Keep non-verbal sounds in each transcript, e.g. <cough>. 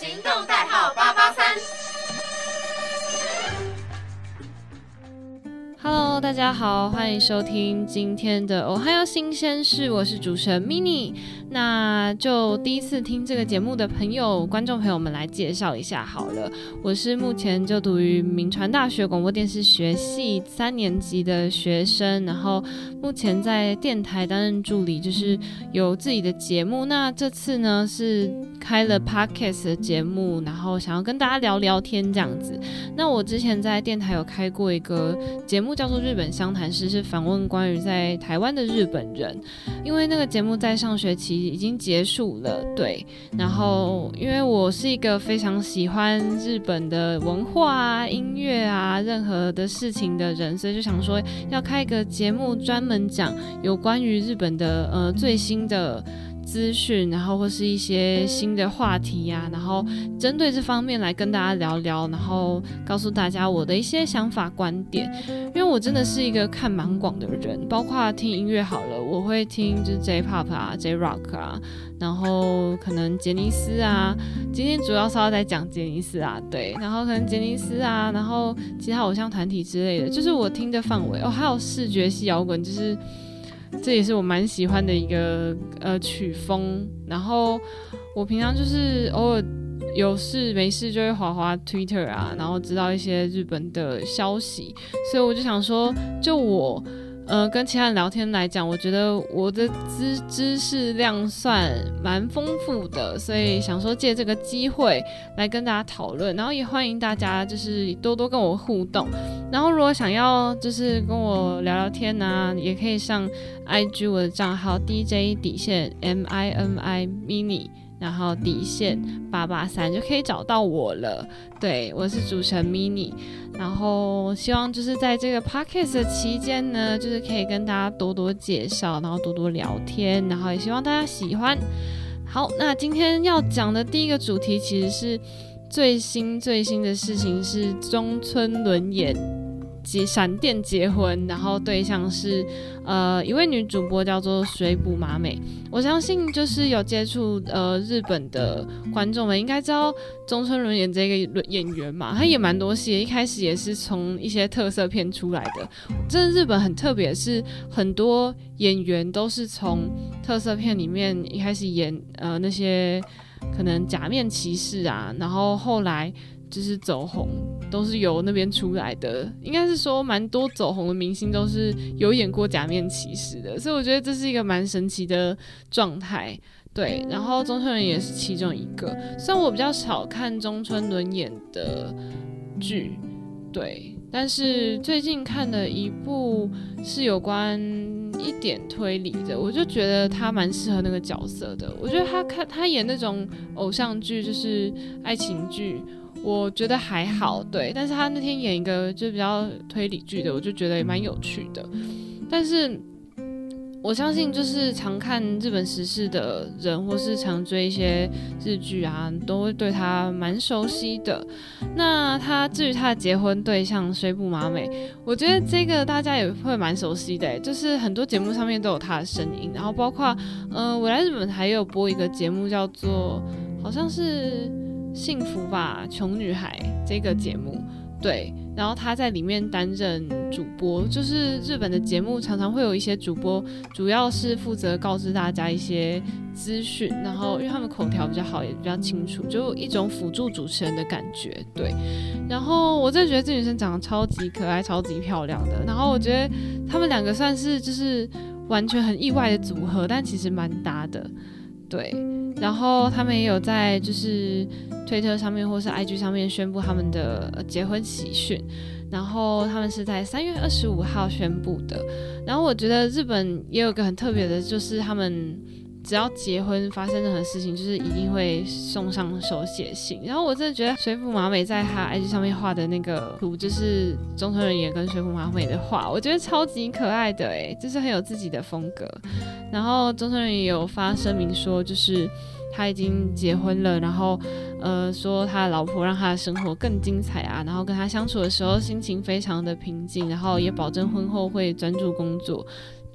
行动代号八 Hello，大家好，欢迎收听今天的《哦还有新鲜事》，我是主持人 Mini。那就第一次听这个节目的朋友、观众朋友们来介绍一下好了。我是目前就读于明传大学广播电视学系三年级的学生，然后目前在电台担任助理，就是有自己的节目。那这次呢是开了 Podcast 的节目，然后想要跟大家聊聊天这样子。那我之前在电台有开过一个节目，叫做《日本湘潭市》，是访问关于在台湾的日本人。因为那个节目在上学期已经结束了，对。然后因为我是一个非常喜欢日本的文化啊、音乐啊、任何的事情的人，所以就想说要开一个节目，专门讲有关于日本的呃最新的。资讯，然后或是一些新的话题呀，然后针对这方面来跟大家聊聊，然后告诉大家我的一些想法观点。因为我真的是一个看蛮广的人，包括听音乐好了，我会听就是 J-pop 啊、J-rock 啊，然后可能杰尼斯啊，今天主要是要在讲杰尼斯啊，对，然后可能杰尼斯啊，然后其他偶像团体之类的，就是我听的范围哦，还有视觉系摇滚，就是。这也是我蛮喜欢的一个呃曲风，然后我平常就是偶尔有事没事就会滑滑 Twitter 啊，然后知道一些日本的消息，所以我就想说，就我。呃，跟其他人聊天来讲，我觉得我的知知识量算蛮丰富的，所以想说借这个机会来跟大家讨论，然后也欢迎大家就是多多跟我互动。然后如果想要就是跟我聊聊天呢，也可以上 IG 我的账号 DJ 底线 M I N I Mini。然后底线八八三就可以找到我了。对我是主持人 mini，然后希望就是在这个 podcast 的期间呢，就是可以跟大家多多介绍，然后多多聊天，然后也希望大家喜欢。好，那今天要讲的第一个主题其实是最新最新的事情，是中村伦演。结闪电结婚，然后对象是呃一位女主播叫做水补麻美。我相信就是有接触呃日本的观众们应该知道中村伦演这个演员嘛，他演蛮多戏，一开始也是从一些特色片出来的。这日本很特别，是很多演员都是从特色片里面一开始演呃那些可能假面骑士啊，然后后来。就是走红都是由那边出来的，应该是说蛮多走红的明星都是有演过假面骑士的，所以我觉得这是一个蛮神奇的状态。对，然后中村伦也是其中一个，虽然我比较少看中村伦演的剧，对，但是最近看的一部是有关一点推理的，我就觉得他蛮适合那个角色的。我觉得他看他演那种偶像剧，就是爱情剧。我觉得还好，对，但是他那天演一个就比较推理剧的，我就觉得也蛮有趣的。但是我相信，就是常看日本时事的人，或是常追一些日剧啊，都会对他蛮熟悉的。那他至于他的结婚对象水部麻美，我觉得这个大家也会蛮熟悉的，就是很多节目上面都有他的身影，然后包括，嗯，我来日本还有播一个节目叫做，好像是。幸福吧，穷女孩这个节目，对，然后他在里面担任主播，就是日本的节目常常会有一些主播，主要是负责告知大家一些资讯，然后因为他们口条比较好，也比较清楚，就一种辅助主持人的感觉，对。然后我真的觉得这女生长得超级可爱，超级漂亮的，然后我觉得他们两个算是就是完全很意外的组合，但其实蛮搭的，对。然后他们也有在就是推特上面或是 IG 上面宣布他们的结婚喜讯，然后他们是在三月二十五号宣布的。然后我觉得日本也有个很特别的，就是他们。只要结婚发生任何事情，就是一定会送上手写信。然后我真的觉得水府麻美在他 IG 上面画的那个图，就是中村人也跟水府麻美的画，我觉得超级可爱的诶，就是很有自己的风格。然后中村人也有发声明说，就是他已经结婚了，然后呃说他的老婆让他的生活更精彩啊，然后跟他相处的时候心情非常的平静，然后也保证婚后会专注工作。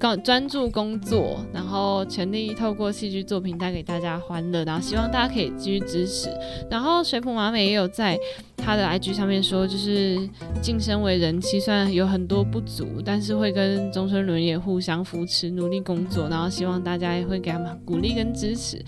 专专注工作，然后全力透过戏剧作品带给大家欢乐，然后希望大家可以继续支持。然后水浦麻美也有在他的 IG 上面说，就是晋升为人妻，虽然有很多不足，但是会跟中村伦也互相扶持，努力工作，然后希望大家也会给他们鼓励跟支持。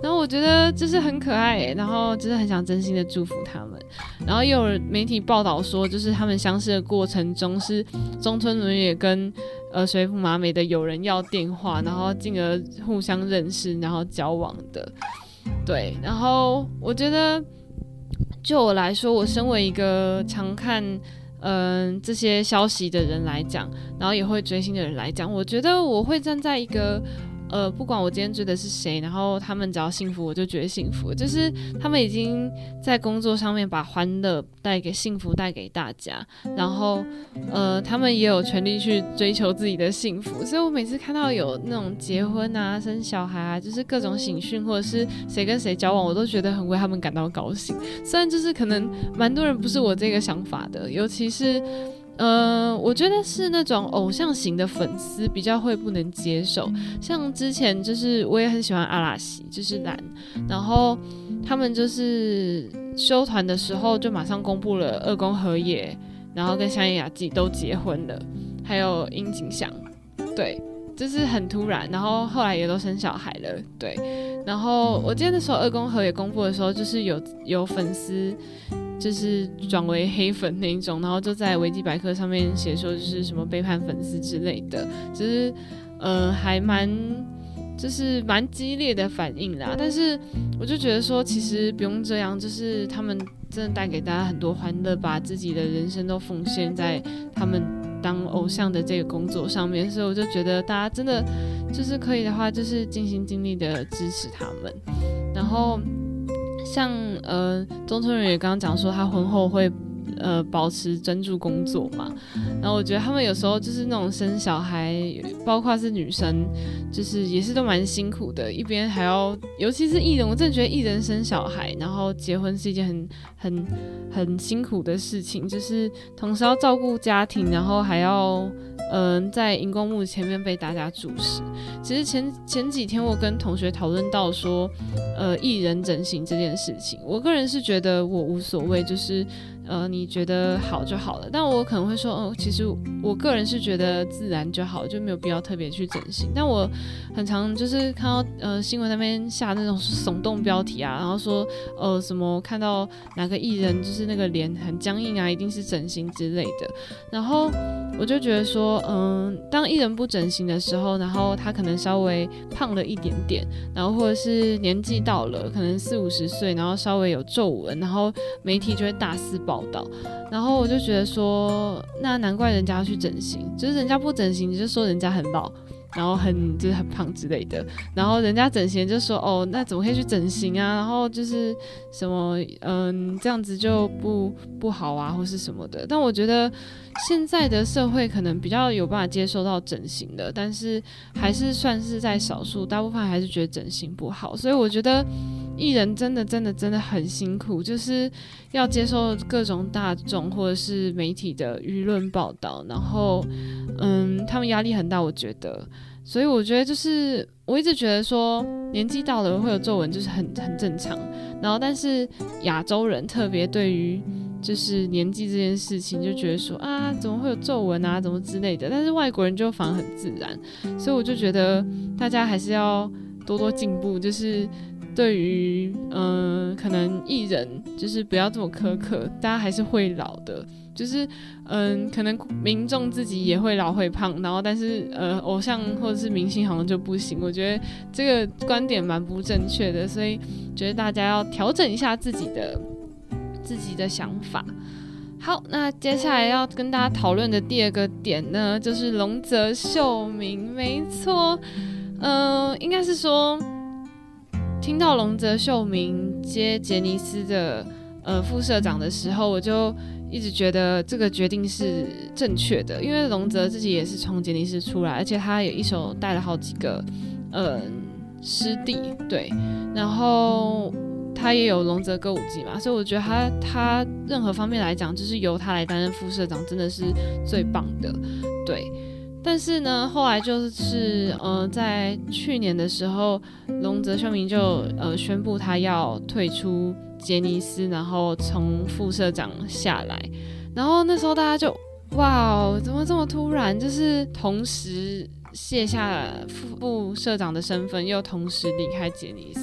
然后我觉得就是很可爱，然后就是很想真心的祝福他们。然后也有媒体报道说，就是他们相识的过程中，是中村伦也跟呃水府麻美的友人要电话，然后进而互相认识，然后交往的。对，然后我觉得就我来说，我身为一个常看嗯这些消息的人来讲，然后也会追星的人来讲，我觉得我会站在一个。呃，不管我今天追的是谁，然后他们只要幸福，我就觉得幸福。就是他们已经在工作上面把欢乐带给幸福带给大家，然后呃，他们也有权利去追求自己的幸福。所以我每次看到有那种结婚啊、生小孩啊，就是各种喜讯，或者是谁跟谁交往，我都觉得很为他们感到高兴。虽然就是可能蛮多人不是我这个想法的，尤其是。呃，我觉得是那种偶像型的粉丝比较会不能接受。像之前就是我也很喜欢阿拉西，就是蓝，然后他们就是修团的时候就马上公布了二宫和也，然后跟香叶雅纪都结婚了，还有樱井翔，对，就是很突然，然后后来也都生小孩了，对。然后我记得那时候二宫和也公布的时候，就是有有粉丝。就是转为黑粉那一种，然后就在维基百科上面写说就是什么背叛粉丝之类的，就是呃还蛮就是蛮激烈的反应啦。但是我就觉得说其实不用这样，就是他们真的带给大家很多欢乐，把自己的人生都奉献在他们当偶像的这个工作上面，所以我就觉得大家真的就是可以的话，就是尽心尽力的支持他们，然后。像呃，钟村人也刚刚讲说，他婚后会呃保持专注工作嘛。然后我觉得他们有时候就是那种生小孩，包括是女生，就是也是都蛮辛苦的。一边还要，尤其是艺人，我真的觉得艺人生小孩，然后结婚是一件很很很辛苦的事情，就是同时要照顾家庭，然后还要。嗯，在荧光幕前面被大家注视。其实前前几天我跟同学讨论到说，呃，艺人整形这件事情，我个人是觉得我无所谓，就是。呃，你觉得好就好了，但我可能会说，哦，其实我个人是觉得自然就好，就没有必要特别去整形。但我很常就是看到呃新闻那边下那种 <laughs> 耸动标题啊，然后说呃什么看到哪个艺人就是那个脸很僵硬啊，一定是整形之类的。然后我就觉得说，嗯，当艺人不整形的时候，然后他可能稍微胖了一点点，然后或者是年纪到了，可能四五十岁，然后稍微有皱纹，然后媒体就会大肆报。报道，然后我就觉得说，那难怪人家要去整形，就是人家不整形，你就说人家很老，然后很就是很胖之类的，然后人家整形就说，哦，那怎么可以去整形啊？然后就是什么，嗯，这样子就不不好啊，或是什么的。但我觉得现在的社会可能比较有办法接受到整形的，但是还是算是在少数，大部分还是觉得整形不好，所以我觉得。艺人真的真的真的很辛苦，就是要接受各种大众或者是媒体的舆论报道，然后，嗯，他们压力很大，我觉得，所以我觉得就是我一直觉得说年纪到了会有皱纹就是很很正常，然后但是亚洲人特别对于就是年纪这件事情就觉得说啊怎么会有皱纹啊怎么之类的，但是外国人就反而很自然，所以我就觉得大家还是要多多进步，就是。对于嗯，可能艺人就是不要这么苛刻，大家还是会老的。就是嗯，可能民众自己也会老会胖，然后但是呃，偶像或者是明星好像就不行。我觉得这个观点蛮不正确的，所以觉得大家要调整一下自己的自己的想法。好，那接下来要跟大家讨论的第二个点呢，就是龙泽秀明。没错，嗯，应该是说。听到龙泽秀明接杰尼斯的呃副社长的时候，我就一直觉得这个决定是正确的，因为龙泽自己也是从杰尼斯出来，而且他也一手带了好几个呃师弟，对，然后他也有龙泽歌舞伎嘛，所以我觉得他他任何方面来讲，就是由他来担任副社长，真的是最棒的，对。但是呢，后来就是呃，在去年的时候，龙泽秀明就呃宣布他要退出杰尼斯，然后从副社长下来。然后那时候大家就哇，怎么这么突然？就是同时卸下副社长的身份，又同时离开杰尼斯。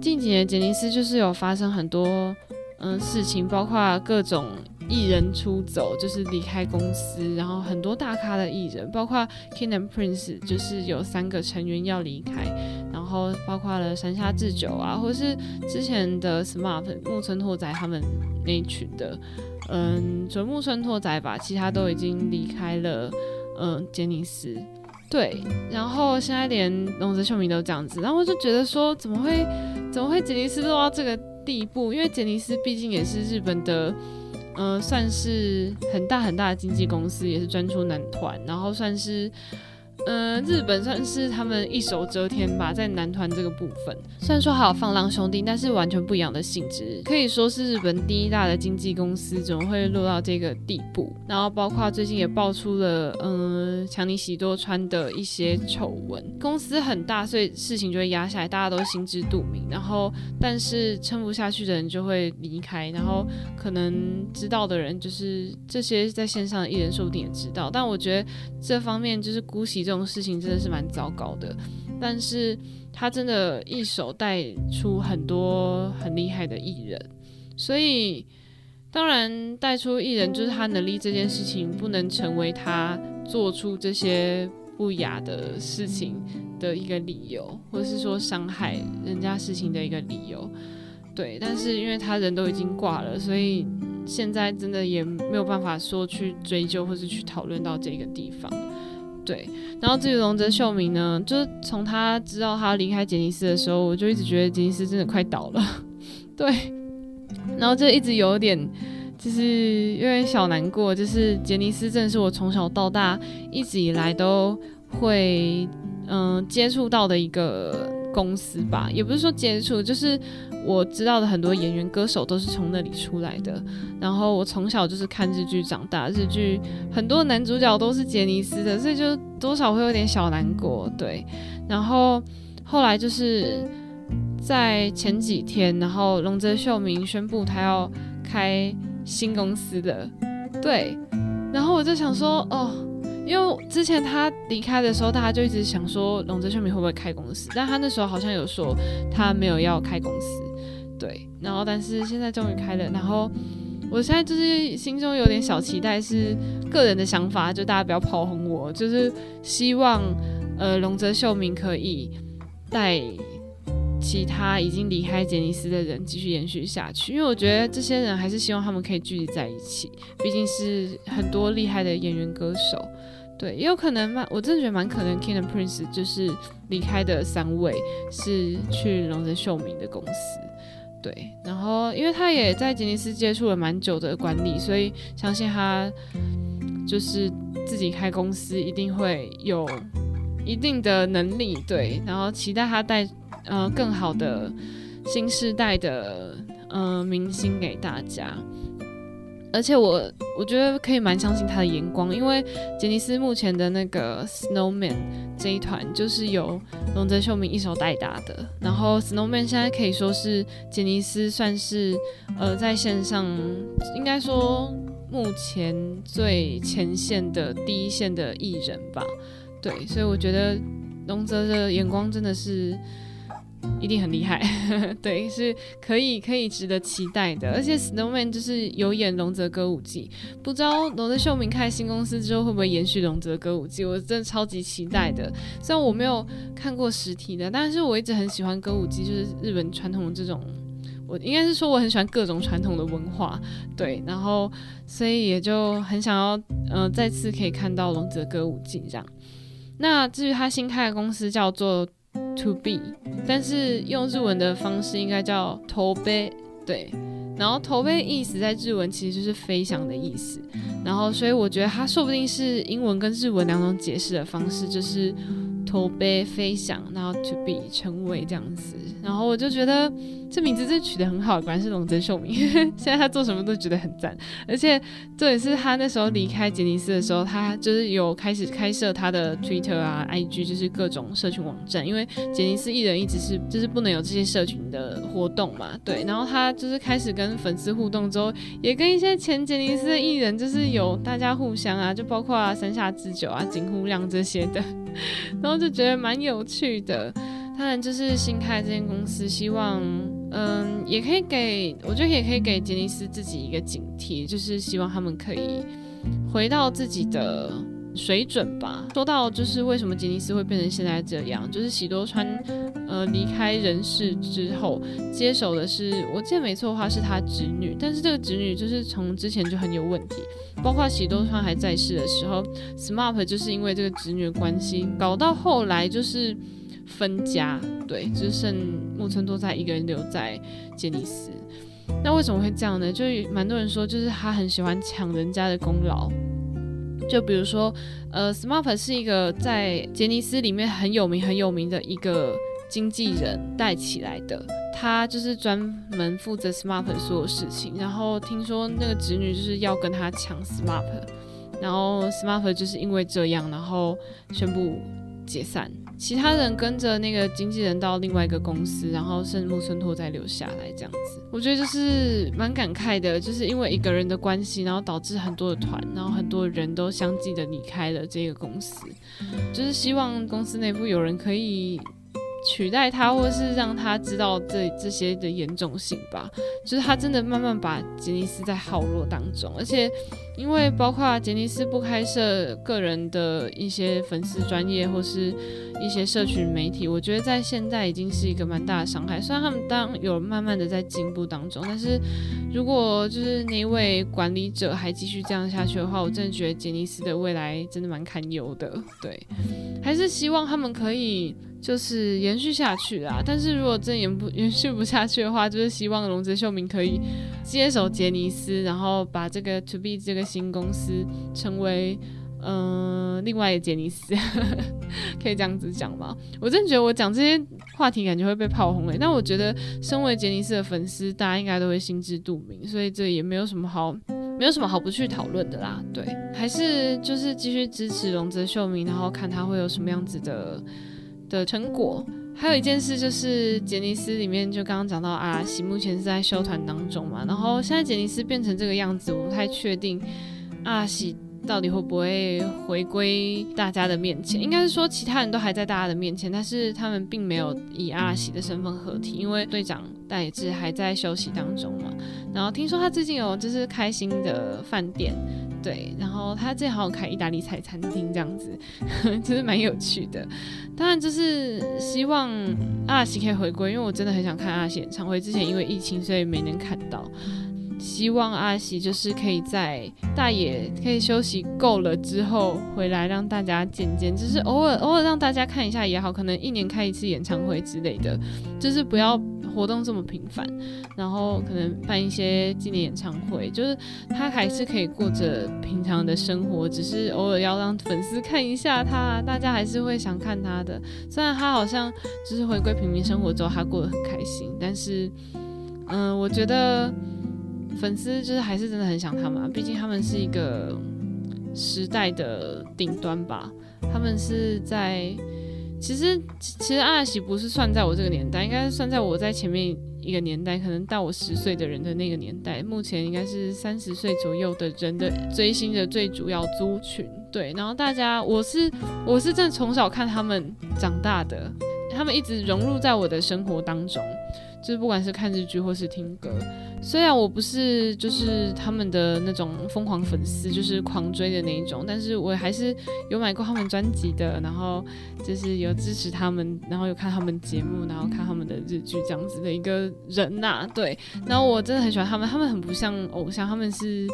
近几年杰尼斯就是有发生很多嗯事情，包括各种。艺人出走就是离开公司，然后很多大咖的艺人，包括 King and Prince，就是有三个成员要离开，然后包括了山下智久啊，或是之前的 Smart 木村拓哉他们那一群的，嗯，就木村拓哉吧，其他都已经离开了，嗯，杰尼斯，对，然后现在连龙泽秀明都这样子，然后我就觉得说，怎么会，怎么会杰尼斯落到这个地步？因为杰尼斯毕竟也是日本的。嗯，算是很大很大的经纪公司，也是专出男团，然后算是。呃，日本算是他们一手遮天吧，在男团这个部分，虽然说还有放浪兄弟，但是完全不一样的性质，可以说是日本第一大的经纪公司，怎么会落到这个地步？然后包括最近也爆出了，嗯，强尼喜多川的一些丑闻。公司很大，所以事情就会压下来，大家都心知肚明。然后，但是撑不下去的人就会离开，然后可能知道的人，就是这些在线上的艺人，说不定也知道。但我觉得这方面就是姑息这。种事情真的是蛮糟糕的，但是他真的一手带出很多很厉害的艺人，所以当然带出艺人就是他能力这件事情不能成为他做出这些不雅的事情的一个理由，或者是说伤害人家事情的一个理由。对，但是因为他人都已经挂了，所以现在真的也没有办法说去追究或是去讨论到这个地方。对，然后至于龙泽秀明呢，就是从他知道他离开杰尼斯的时候，我就一直觉得杰尼斯真的快倒了。<laughs> 对，然后就一直有点，就是有点小难过。就是杰尼斯真的是我从小到大一直以来都会嗯接触到的一个公司吧，也不是说接触，就是。我知道的很多演员、歌手都是从那里出来的。然后我从小就是看日剧长大，日剧很多男主角都是杰尼斯的，所以就多少会有点小难过。对，然后后来就是在前几天，然后龙泽秀明宣布他要开新公司的，对，然后我就想说，哦。因为之前他离开的时候，大家就一直想说龙泽秀明会不会开公司，但他那时候好像有说他没有要开公司，对。然后但是现在终于开了，然后我现在就是心中有点小期待，是个人的想法，就大家不要炮轰我，就是希望呃龙泽秀明可以带其他已经离开杰尼斯的人继续延续下去，因为我觉得这些人还是希望他们可以聚集在一起，毕竟是很多厉害的演员歌手。对，也有可能蛮，我真的觉得蛮可能，King and Prince 就是离开的三位是去龙泽秀明的公司。对，然后因为他也在杰尼斯接触了蛮久的管理，所以相信他就是自己开公司一定会有一定的能力。对，然后期待他带呃更好的新时代的呃明星给大家。而且我我觉得可以蛮相信他的眼光，因为杰尼斯目前的那个 Snowman 这一团就是由龙泽秀明一手带大的，然后 Snowman 现在可以说是杰尼斯算是呃在线上应该说目前最前线的第一线的艺人吧，对，所以我觉得龙泽的眼光真的是。一定很厉害，<laughs> 对，是可以可以值得期待的。而且 Snowman 就是有演《龙泽歌舞伎》，不知道龙泽秀明开新公司之后会不会延续《龙泽歌舞伎》，我真的超级期待的。虽然我没有看过实体的，但是我一直很喜欢歌舞伎，就是日本传统的这种，我应该是说我很喜欢各种传统的文化，对，然后所以也就很想要，嗯，再次可以看到《龙泽歌舞伎》这样。那至于他新开的公司叫做。To be，但是用日文的方式应该叫投杯，对。然后投杯意思在日文其实就是飞翔的意思。然后所以我觉得它说不定是英文跟日文两种解释的方式，就是筹备飞翔，然后 to be 成为这样子，然后我就觉得这名字真取得很好，果然是龙泽秀明。<laughs> 现在他做什么都觉得很赞，而且这也是他那时候离开杰尼斯的时候，他就是有开始开设他的 Twitter 啊、IG，就是各种社群网站，因为杰尼斯艺人一直是就是不能有这些社群的活动嘛，对。然后他就是开始跟粉丝互动之后，也跟一些前杰尼斯的艺人就是有大家互相啊，就包括啊山下智久啊、井户亮这些的。<laughs> 然后觉得蛮有趣的，当然就是新开这间公司，希望嗯也可以给，我觉得也可以给杰尼斯自己一个警惕，就是希望他们可以回到自己的水准吧。说到就是为什么杰尼斯会变成现在这样，就是喜多川呃离开人世之后，接手的是我记得没错的话是他侄女，但是这个侄女就是从之前就很有问题。包括喜多川还在世的时候，SMAP 就是因为这个侄女的关系，搞到后来就是分家，对，只剩木村拓哉一个人留在杰尼斯。那为什么会这样呢？就蛮多人说，就是他很喜欢抢人家的功劳。就比如说，呃，Smart 是一个在杰尼斯里面很有名、很有名的一个经纪人带起来的。他就是专门负责 Smart 所有事情，然后听说那个侄女就是要跟他抢 Smart，然后 Smart 就是因为这样，然后宣布解散，其他人跟着那个经纪人到另外一个公司，然后剩木村拓哉留下来这样子。我觉得就是蛮感慨的，就是因为一个人的关系，然后导致很多的团，然后很多人都相继的离开了这个公司，就是希望公司内部有人可以。取代他，或是让他知道这这些的严重性吧。就是他真的慢慢把杰尼斯在耗弱当中，而且因为包括杰尼斯不开设个人的一些粉丝专业或是一些社群媒体，我觉得在现在已经是一个蛮大的伤害。虽然他们当有慢慢的在进步当中，但是如果就是那位管理者还继续这样下去的话，我真的觉得杰尼斯的未来真的蛮堪忧的。对，还是希望他们可以。就是延续下去啦，但是如果真延不 <laughs> 延续不下去的话，就是希望龙泽秀明可以接手杰尼斯，然后把这个 To Be 这个新公司成为嗯另外一杰尼斯，<laughs> 可以这样子讲吗？我真的觉得我讲这些话题感觉会被炮轰诶，但我觉得身为杰尼斯的粉丝，大家应该都会心知肚明，所以这也没有什么好没有什么好不去讨论的啦。对，还是就是继续支持龙泽秀明，然后看他会有什么样子的。的成果，还有一件事就是杰尼斯里面就刚刚讲到阿拉西目前是在休团当中嘛，然后现在杰尼斯变成这个样子，我不太确定阿拉西到底会不会回归大家的面前，应该是说其他人都还在大家的面前，但是他们并没有以阿拉西的身份合体，因为队长戴志还在休息当中嘛，然后听说他最近有就是开新的饭店。对，然后他最好开意大利菜餐厅这样子，<laughs> 就是蛮有趣的。当然就是希望阿拉西可以回归，因为我真的很想看阿拉西演唱会。之前因为疫情，所以没能看到。希望阿喜就是可以在大野可以休息够了之后回来，让大家见见，就是偶尔偶尔让大家看一下也好，可能一年开一次演唱会之类的，就是不要。活动这么频繁，然后可能办一些纪念演唱会，就是他还是可以过着平常的生活，只是偶尔要让粉丝看一下他，大家还是会想看他的。虽然他好像就是回归平民生活之后，他过得很开心，但是，嗯，我觉得粉丝就是还是真的很想他们，毕竟他们是一个时代的顶端吧，他们是在。其实，其实阿喜不是算在我这个年代，应该是算在我在前面一个年代，可能到我十岁的人的那个年代。目前应该是三十岁左右的人的追星的最主要族群。对，然后大家，我是我是真的从小看他们长大的，他们一直融入在我的生活当中。就是不管是看日剧或是听歌，虽然我不是就是他们的那种疯狂粉丝，就是狂追的那一种，但是我还是有买过他们专辑的，然后就是有支持他们，然后有看他们节目，然后看他们的日剧这样子的一个人呐。对，然后我真的很喜欢他们，他们很不像偶像，他们是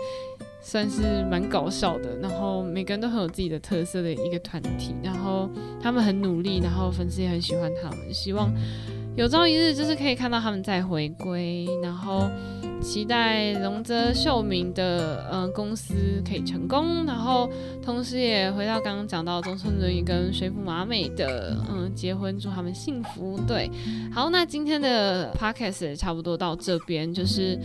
算是蛮搞笑的，然后每个人都很有自己的特色的一个团体，然后他们很努力，然后粉丝也很喜欢他们，希望。有朝一日就是可以看到他们再回归，然后期待龙泽秀明的呃公司可以成功，然后同时也回到刚刚讲到中村伦也跟水府麻美的嗯结婚，祝他们幸福。对，好，那今天的 podcast 也差不多到这边，就是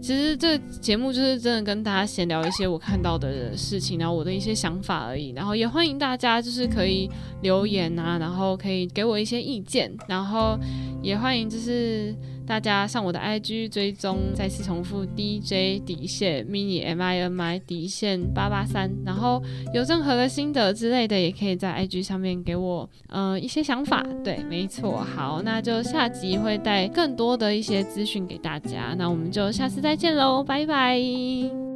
其实这节目就是真的跟大家闲聊一些我看到的事情，然后我的一些想法而已，然后也欢迎大家就是可以留言啊，然后可以给我一些意见，然后。也欢迎，就是大家上我的 IG 追踪，再次重复 DJ 底线 mini M I N I 底线八八三，然后有任何的心得之类的，也可以在 IG 上面给我呃一些想法。对，没错，好，那就下集会带更多的一些资讯给大家，那我们就下次再见喽，拜拜。